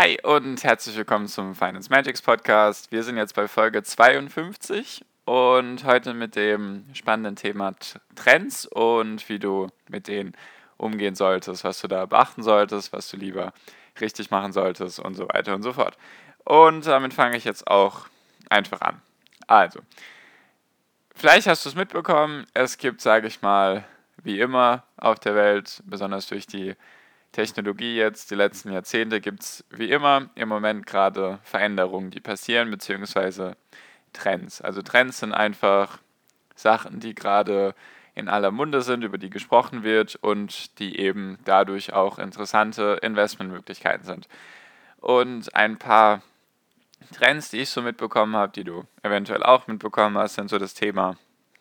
Hi und herzlich willkommen zum Finance Magics Podcast. Wir sind jetzt bei Folge 52 und heute mit dem spannenden Thema Trends und wie du mit denen umgehen solltest, was du da beachten solltest, was du lieber richtig machen solltest und so weiter und so fort. Und damit fange ich jetzt auch einfach an. Also, vielleicht hast du es mitbekommen, es gibt, sage ich mal, wie immer auf der Welt, besonders durch die Technologie jetzt, die letzten Jahrzehnte, gibt es wie immer im Moment gerade Veränderungen, die passieren, beziehungsweise Trends. Also Trends sind einfach Sachen, die gerade in aller Munde sind, über die gesprochen wird und die eben dadurch auch interessante Investmentmöglichkeiten sind. Und ein paar Trends, die ich so mitbekommen habe, die du eventuell auch mitbekommen hast, sind so das Thema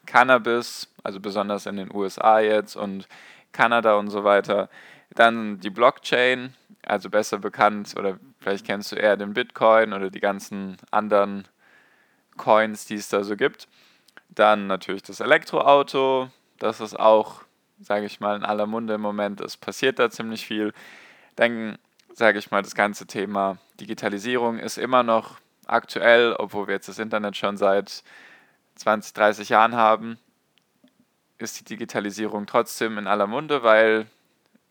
Cannabis, also besonders in den USA jetzt und Kanada und so weiter. Dann die Blockchain, also besser bekannt oder vielleicht kennst du eher den Bitcoin oder die ganzen anderen Coins, die es da so gibt. Dann natürlich das Elektroauto, das ist auch, sage ich mal, in aller Munde im Moment. Es passiert da ziemlich viel. Dann, sage ich mal, das ganze Thema Digitalisierung ist immer noch aktuell, obwohl wir jetzt das Internet schon seit 20, 30 Jahren haben, ist die Digitalisierung trotzdem in aller Munde, weil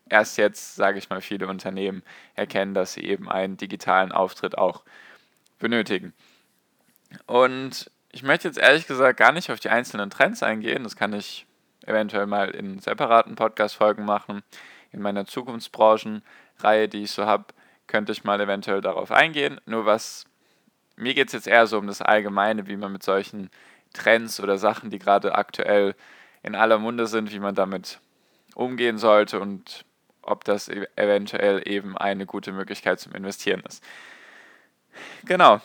erst jetzt, sage ich mal, viele Unternehmen erkennen, dass sie eben einen digitalen Auftritt auch benötigen. Und ich möchte jetzt ehrlich gesagt gar nicht auf die einzelnen Trends eingehen, das kann ich eventuell mal in separaten Podcast-Folgen machen. In meiner Zukunftsbranchenreihe, die ich so habe, könnte ich mal eventuell darauf eingehen. Nur was, mir geht es jetzt eher so um das Allgemeine, wie man mit solchen Trends oder Sachen, die gerade aktuell in aller Munde sind, wie man damit umgehen sollte und ob das e-, eventuell eben eine gute Möglichkeit zum Investieren ist. Genau.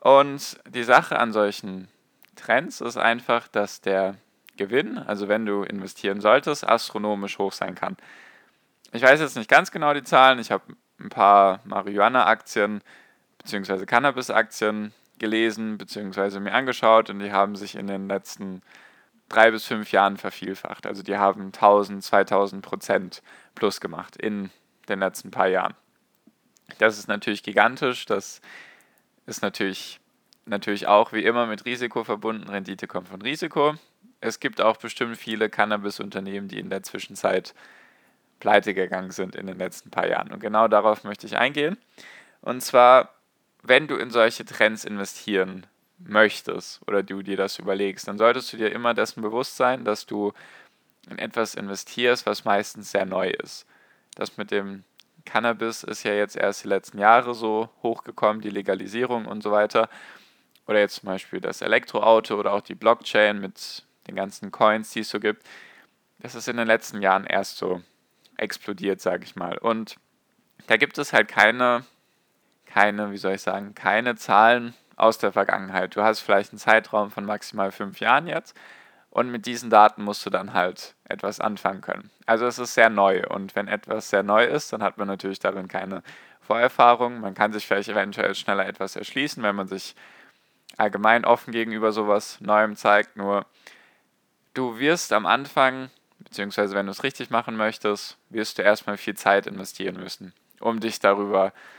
Und die Sache an solchen Trends ist einfach, dass der Gewinn, also wenn du investieren solltest, astronomisch hoch sein kann. Ich weiß jetzt nicht ganz genau die Zahlen. Ich habe ein paar Marihuana-Aktien bzw. Cannabis-Aktien gelesen bzw. mir angeschaut und die haben sich in den letzten drei bis fünf Jahren vervielfacht. Also die haben 1000, 2000 Prozent plus gemacht in den letzten paar Jahren. Das ist natürlich gigantisch. Das ist natürlich, natürlich auch wie immer mit Risiko verbunden. Rendite kommt von Risiko es gibt auch bestimmt viele Cannabis-Unternehmen, die in der Zwischenzeit pleite gegangen sind in den letzten paar Jahren. Und genau darauf möchte ich eingehen. Und zwar, wenn du in solche Trends investieren möchtest oder du dir das überlegst, dann solltest du dir immer dessen bewusst sein, dass du in etwas investierst, was meistens sehr neu ist. Das mit dem Cannabis ist ja jetzt erst die letzten Jahre so hochgekommen, die Legalisierung und so weiter. Oder jetzt zum Beispiel das Elektroauto oder auch die Blockchain mit den ganzen Coins, die es so gibt, das ist in den letzten Jahren erst so explodiert, sage ich mal. Und da gibt es halt keine, keine, wie soll ich sagen, keine Zahlen aus der Vergangenheit. Du hast vielleicht einen Zeitraum von maximal fünf Jahren jetzt und mit diesen Daten musst du dann halt etwas anfangen können. Also es ist sehr neu und wenn etwas sehr neu ist, dann hat man natürlich darin keine Vorerfahrung. Man kann sich vielleicht eventuell schneller etwas erschließen, wenn man sich allgemein offen gegenüber sowas Neuem zeigt. Nur du wirst am Anfang, beziehungsweise wenn du es richtig machen möchtest, wirst du erstmal viel Zeit investieren müssen, um dich darüber zu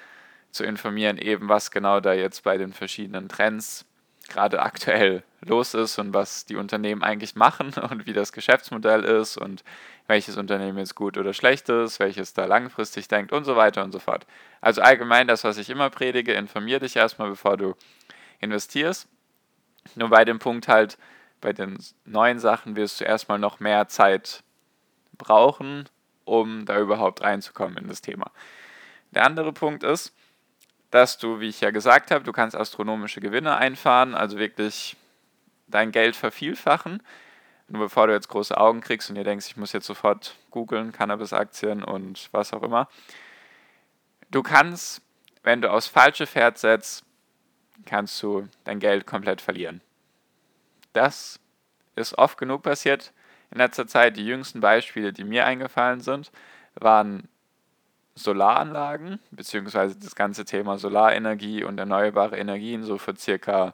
informieren, eben was genau da jetzt bei den verschiedenen Trends gerade aktuell los ist und was die Unternehmen eigentlich machen und wie das Geschäftsmodell ist und welches Unternehmen jetzt gut oder schlecht ist, welches da langfristig denkt und so weiter und so fort. Also allgemein das, was ich immer predige, informier dich erstmal, bevor du investierst. Nur bei dem Punkt halt, bei den neuen Sachen wirst du erstmal noch mehr Zeit brauchen, um da überhaupt reinzukommen in das Thema. Der andere Punkt ist, dass du, wie ich ja gesagt habe, du kannst astronomische Gewinne einfahren, also wirklich dein Geld vervielfachen. Nur bevor du jetzt große Augen kriegst und dir denkst, ich muss jetzt sofort googeln, Cannabis-Aktien und was auch immer. Du kannst, wenn du aufs falsche Pferd setzt, kannst du dein Geld komplett verlieren. Das ist oft genug passiert in letzter Zeit. Die jüngsten Beispiele, die mir eingefallen sind, waren Solaranlagen, beziehungsweise das ganze Thema Solarenergie und erneuerbare Energien, so vor circa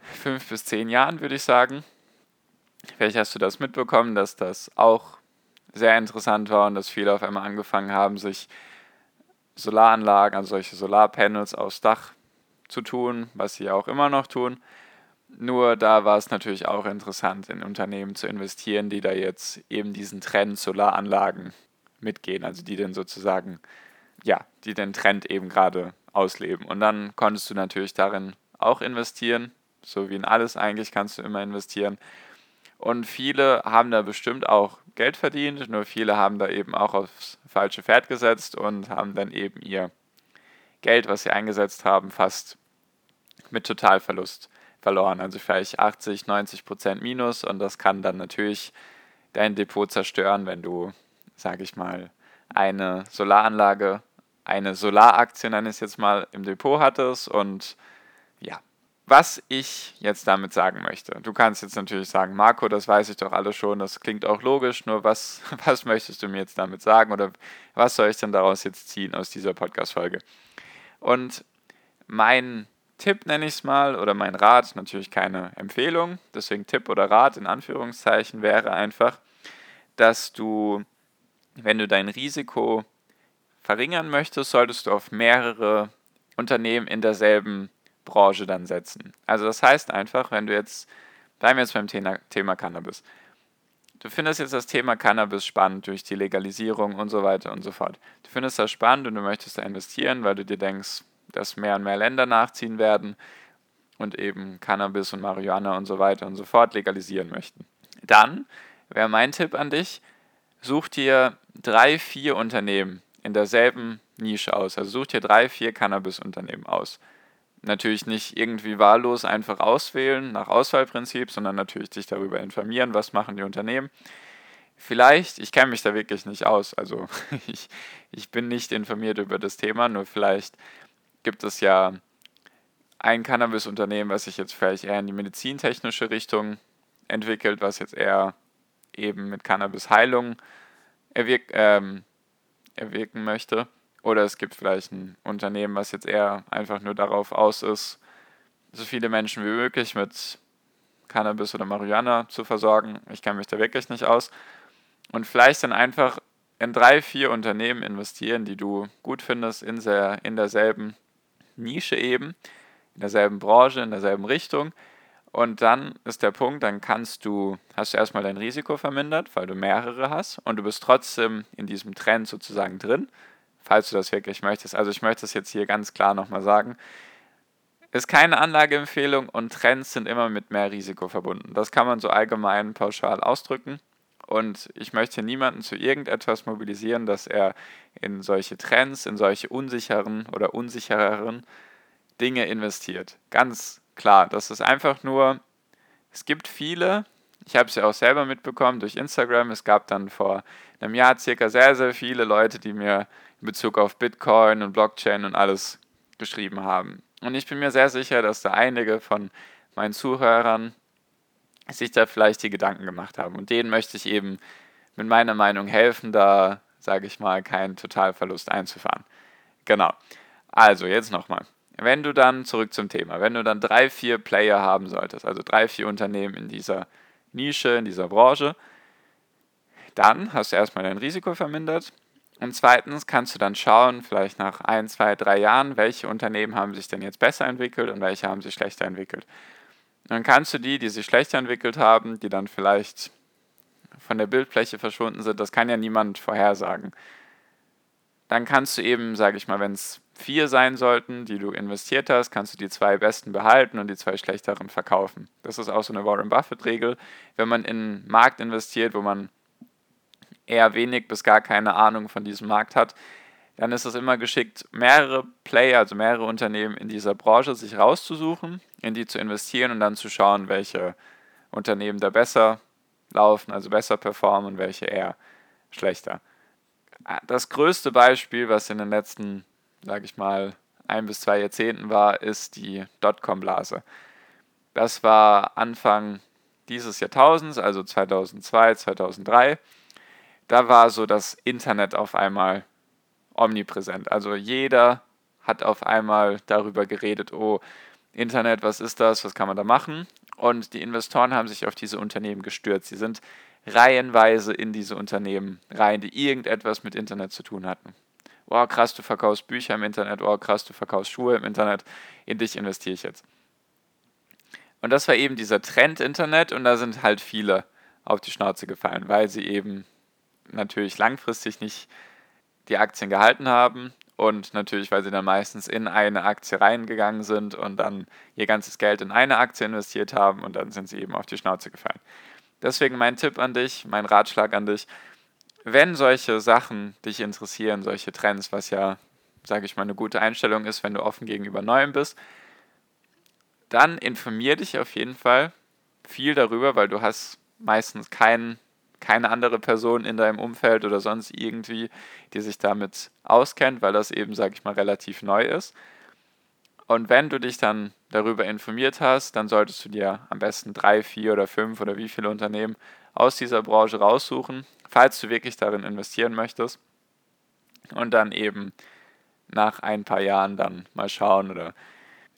fünf bis zehn Jahren, würde ich sagen. Vielleicht hast du das mitbekommen, dass das auch sehr interessant war und dass viele auf einmal angefangen haben, sich Solaranlagen, also solche Solarpanels aufs Dach zu tun, was sie auch immer noch tun. Nur da war es natürlich auch interessant, in Unternehmen zu investieren, die da jetzt eben diesen Trend Solaranlagen mitgehen, also die dann sozusagen, ja, die den Trend eben gerade ausleben. Und dann konntest du natürlich darin auch investieren, so wie in alles eigentlich kannst du immer investieren. Und viele haben da bestimmt auch Geld verdient, nur viele haben da eben auch aufs falsche Pferd gesetzt und haben dann eben ihr Geld, was sie eingesetzt haben, fast mit Totalverlust verloren. Also vielleicht 80, 90 Prozent Minus und das kann dann natürlich dein Depot zerstören, wenn du, sage ich mal, eine Solaranlage, eine Solaraktie, nenne ich es jetzt mal, im Depot hattest und ja, was ich jetzt damit sagen möchte. Du kannst jetzt natürlich sagen, Marco, das weiß ich doch alles schon, das klingt auch logisch, nur was, was möchtest du mir jetzt damit sagen oder was soll ich denn daraus jetzt ziehen aus dieser Podcast-Folge? Und mein Tipp nenne ich es mal oder mein Rat, natürlich keine Empfehlung, deswegen Tipp oder Rat in Anführungszeichen wäre einfach, dass du, wenn du dein Risiko verringern möchtest, solltest du auf mehrere Unternehmen in derselben Branche dann setzen. Also das heißt einfach, wenn du jetzt, bleiben wir jetzt beim Thema, Thema Cannabis. Du findest jetzt das Thema Cannabis spannend durch die Legalisierung und so weiter und so fort. Du findest das spannend und du möchtest da investieren, weil du dir denkst, dass mehr und mehr Länder nachziehen werden und eben Cannabis und Marihuana und so weiter und so fort legalisieren möchten. Dann wäre mein Tipp an dich, such dir drei, vier Unternehmen in derselben Nische aus. Also such dir drei, vier Cannabis-Unternehmen aus natürlich nicht irgendwie wahllos einfach auswählen nach Auswahlprinzip, sondern natürlich dich darüber informieren, was machen die Unternehmen. Vielleicht, ich kenne mich da wirklich nicht aus, also ich, ich bin nicht informiert über das Thema, nur vielleicht gibt es ja ein Cannabis-Unternehmen, was sich jetzt vielleicht eher in die medizintechnische Richtung entwickelt, was jetzt eher eben mit Cannabis-Heilung erwirk ähm, erwirken möchte. Oder es gibt vielleicht ein Unternehmen, was jetzt eher einfach nur darauf aus ist, so viele Menschen wie möglich mit Cannabis oder Marihuana zu versorgen. Ich kenne mich da wirklich nicht aus. Und vielleicht dann einfach in drei, vier Unternehmen investieren, die du gut findest, in, der, in derselben Nische eben, in derselben Branche, in derselben Richtung. Und dann ist der Punkt, dann kannst du, hast du erstmal dein Risiko vermindert, weil du mehrere hast und du bist trotzdem in diesem Trend sozusagen drin falls du das wirklich möchtest. Also ich möchte es jetzt hier ganz klar nochmal sagen. Ist keine Anlageempfehlung und Trends sind immer mit mehr Risiko verbunden. Das kann man so allgemein pauschal ausdrücken. Und ich möchte niemanden zu irgendetwas mobilisieren, dass er in solche Trends, in solche unsicheren oder unsichereren Dinge investiert. Ganz klar, das ist einfach nur, es gibt viele, ich habe es ja auch selber mitbekommen durch Instagram, es gab dann vor einem Jahr circa sehr, sehr viele Leute, die mir in Bezug auf Bitcoin und Blockchain und alles geschrieben haben. Und ich bin mir sehr sicher, dass da einige von meinen Zuhörern sich da vielleicht die Gedanken gemacht haben. Und denen möchte ich eben mit meiner Meinung helfen, da, sage ich mal, keinen Totalverlust einzufahren. Genau. Also, jetzt nochmal. Wenn du dann, zurück zum Thema, wenn du dann drei, vier Player haben solltest, also drei, vier Unternehmen in dieser Nische, in dieser Branche, dann hast du erstmal dein Risiko vermindert und zweitens kannst du dann schauen, vielleicht nach ein, zwei, drei Jahren, welche Unternehmen haben sich denn jetzt besser entwickelt und welche haben sich schlechter entwickelt. dann kannst du die, die sich schlechter entwickelt haben, die dann vielleicht von der Bildfläche verschwunden sind, das kann ja niemand vorhersagen. Dann kannst du eben, sage ich mal, wenn es vier sein sollten, die du investiert hast, kannst du die zwei besten behalten und die zwei schlechteren verkaufen. Das ist auch so eine Warren Buffett-Regel. Wenn man in einen Markt investiert, wo man eher wenig bis gar keine Ahnung von diesem Markt hat, dann ist es immer geschickt, mehrere Player, also mehrere Unternehmen in dieser Branche sich rauszusuchen, in die zu investieren und dann zu schauen, welche Unternehmen da besser laufen, also besser performen und welche eher schlechter. Das größte Beispiel, was in den letzten, sage ich mal, ein bis zwei Jahrzehnten war, ist die Dotcom-Blase. Das war Anfang dieses Jahrtausends, also 2002, 2003 da war so das Internet auf einmal omnipräsent. Also jeder hat auf einmal darüber geredet, oh, Internet, was ist das, was kann man da machen? Und die Investoren haben sich auf diese Unternehmen gestürzt. Sie sind reihenweise in diese Unternehmen rein, die irgendetwas mit Internet zu tun hatten. oh krass, du verkaufst Bücher im Internet, oh krass, du verkaufst Schuhe im Internet, in dich investiere ich jetzt. Und das war eben dieser Trend Internet und da sind halt viele auf die Schnauze gefallen, weil sie eben natürlich langfristig nicht die Aktien gehalten haben und natürlich, weil sie dann meistens in eine Aktie reingegangen sind und dann ihr ganzes Geld in eine Aktie investiert haben und dann sind sie eben auf die Schnauze gefallen. Deswegen mein Tipp an dich, mein Ratschlag an dich, wenn solche Sachen dich interessieren, solche Trends, was ja, sage ich mal, eine gute Einstellung ist, wenn du offen gegenüber Neuem bist, dann informier dich auf jeden Fall viel darüber, weil du hast meistens keinen keine andere Person in deinem Umfeld oder sonst irgendwie, die sich damit auskennt, weil das eben, sage ich mal, relativ neu ist. Und wenn du dich dann darüber informiert hast, dann solltest du dir am besten drei, vier oder fünf oder wie viele Unternehmen aus dieser Branche raussuchen, falls du wirklich darin investieren möchtest. Und dann eben nach ein paar Jahren dann mal schauen oder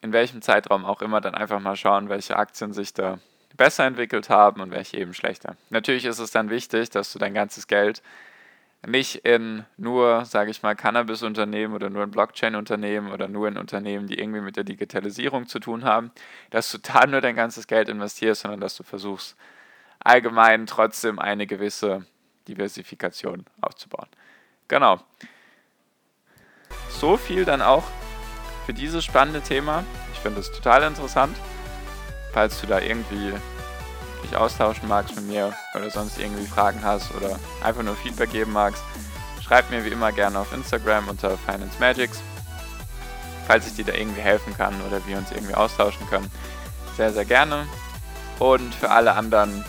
in welchem Zeitraum auch immer dann einfach mal schauen, welche Aktien sich da besser entwickelt haben und welche eben schlechter. Natürlich ist es dann wichtig, dass du dein ganzes Geld nicht in nur, sage ich mal, Cannabis-Unternehmen oder nur in Blockchain-Unternehmen oder nur in Unternehmen, die irgendwie mit der Digitalisierung zu tun haben, dass du da nur dein ganzes Geld investierst, sondern dass du versuchst, allgemein trotzdem eine gewisse Diversifikation aufzubauen. Genau. So viel dann auch für dieses spannende Thema. Ich finde es total interessant falls du da irgendwie dich austauschen magst mit mir oder sonst irgendwie Fragen hast oder einfach nur Feedback geben magst, schreib mir wie immer gerne auf Instagram unter Finance Magics, falls ich dir da irgendwie helfen kann oder wir uns irgendwie austauschen können. Sehr, sehr gerne. Und für alle anderen,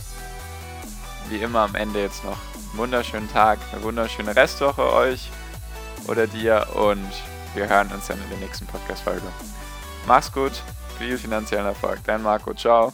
wie immer am Ende jetzt noch einen wunderschönen Tag, eine wunderschöne Restwoche euch oder dir und wir hören uns dann in der nächsten Podcast-Folge. Mach's gut, viel finanziellen Erfolg. Dein Marco, ciao.